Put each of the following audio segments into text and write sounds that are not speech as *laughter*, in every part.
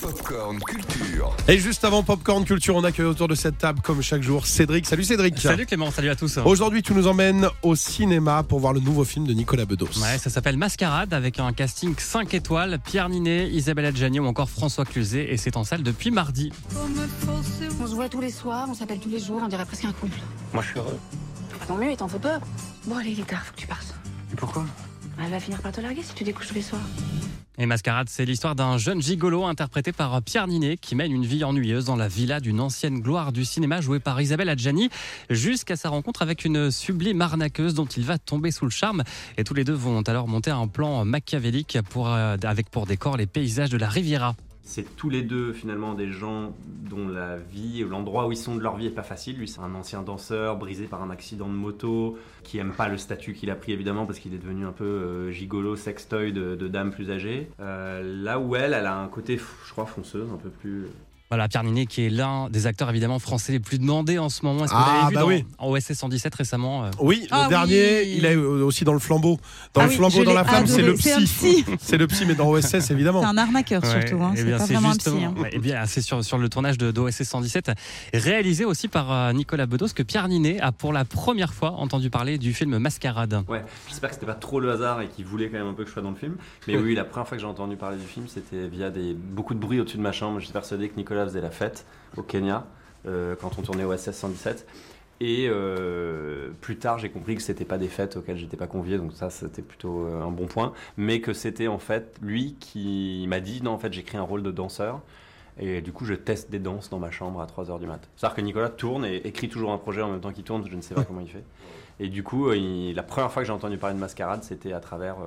Popcorn Culture. Et juste avant Popcorn Culture, on accueille autour de cette table, comme chaque jour, Cédric. Salut Cédric. Salut Clément, salut à tous. Aujourd'hui, tu nous emmènes au cinéma pour voir le nouveau film de Nicolas Bedos. Ouais, ça s'appelle Mascarade avec un casting 5 étoiles. Pierre Ninet, Isabelle Adjani ou encore François Cluzet et c'est en salle depuis mardi. On se voit tous les soirs, on s'appelle tous les jours, on dirait presque un couple. Moi, je suis heureux. Bah, tant mieux, il t'en faut peu. Bon, allez, il est tard, faut que tu partes. Et pourquoi? Elle va finir par te larguer si tu découches tous les soirs. Et Mascarade, c'est l'histoire d'un jeune gigolo interprété par Pierre Ninet qui mène une vie ennuyeuse dans la villa d'une ancienne gloire du cinéma jouée par Isabelle Adjani jusqu'à sa rencontre avec une sublime arnaqueuse dont il va tomber sous le charme. Et tous les deux vont alors monter un plan machiavélique euh, avec pour décor les paysages de la Riviera. C'est tous les deux finalement des gens dont la vie, l'endroit où ils sont de leur vie est pas facile. Lui, c'est un ancien danseur brisé par un accident de moto, qui aime pas le statut qu'il a pris évidemment parce qu'il est devenu un peu euh, gigolo, sextoy de, de dame plus âgée. Euh, là où elle, elle a un côté, je crois, fonceuse, un peu plus Voilà, Pierre Ninet qui est l'un des acteurs évidemment français les plus demandés en ce moment. Est-ce que vous Ah, l'avez vu bah dans, oui. en OSS 117 récemment euh, Oui, le Ah dernier, il est aussi dans le flambeau. Dans Ah le oui, flambeau, dans la flamme, c'est le psy. *laughs* C'est le psy, mais dans OSS, *laughs* évidemment. C'est un arnaqueur Ouais, surtout, hein. eh c'est bien, pas c'est vraiment un justement- psy. hein. eh bien, c'est sur, sur le tournage de d'OSS 117, réalisé aussi par euh, Nicolas Bedos, que Pierre Ninet a pour la première fois entendu parler du film Mascarade. Ouais, j'espère que c'était pas trop le hasard et qu'il voulait quand même un peu que je sois dans le film. Mais oui, la première fois que j'ai entendu parler du film, c'était via des, beaucoup de bruit au-dessus de ma chambre. J'étais persuadé que Nicolas faisait la fête au Kenya euh, quand on tournait au SS 117. Et euh, plus tard, j'ai compris que c'était pas des fêtes auxquelles j'étais pas convié, donc ça c'était plutôt euh, un bon point. Mais que c'était en fait lui qui m'a dit non, en fait j'écris un rôle de danseur. Et du coup, je teste des danses dans ma chambre à 3h du mat. C'est-à-dire que Nicolas tourne et écrit toujours un projet en même temps qu'il tourne, je ne sais pas *laughs* comment il fait. Et du coup, il- la première fois que j'ai entendu parler de Mascarade, c'était à travers euh,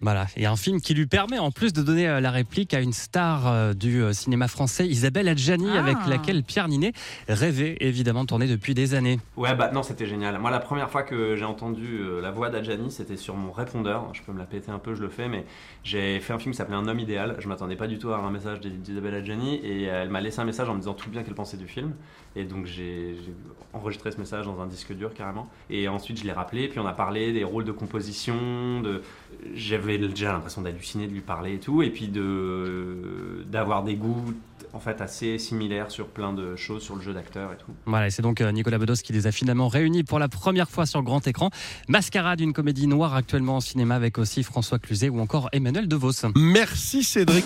Voilà, et un film qui lui permet en plus de donner euh, la réplique à une star euh, du euh, cinéma français, Isabelle Adjani, Ah. avec laquelle Pierre Ninet rêvait évidemment de tourner depuis des années. Ouais, bah non, c'était génial. Moi, la première fois que j'ai entendu la voix d'Adjani, c'était sur mon répondeur. Je peux me la péter un peu, je le fais, mais j'ai fait un film qui s'appelait Un homme idéal. Je m'attendais pas du tout à un message d'Isabelle Adjani et elle m'a laissé un message en me disant tout bien qu'elle pensait du film. Et donc, j'ai j'ai enregistré ce message dans un disque dur carrément. Et ensuite, je l'ai rappelé, puis on a parlé des rôles de composition, de. J'avais déjà l'impression d'halluciner de lui parler et tout, et puis de d'avoir des goûts en fait assez similaires sur plein de choses, sur le jeu d'acteur et tout. Voilà, et c'est donc euh, Nicolas Bedos qui les a finalement réunis pour la première fois sur grand écran. Mascarade, une comédie noire actuellement en cinéma avec aussi François Cluzet ou encore Emmanuel DeVos. Merci Cédric.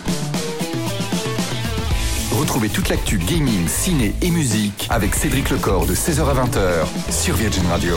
Retrouvez toute l'actu gaming, ciné et musique avec Cédric Lecor de 16h à 20h sur Virgin Radio.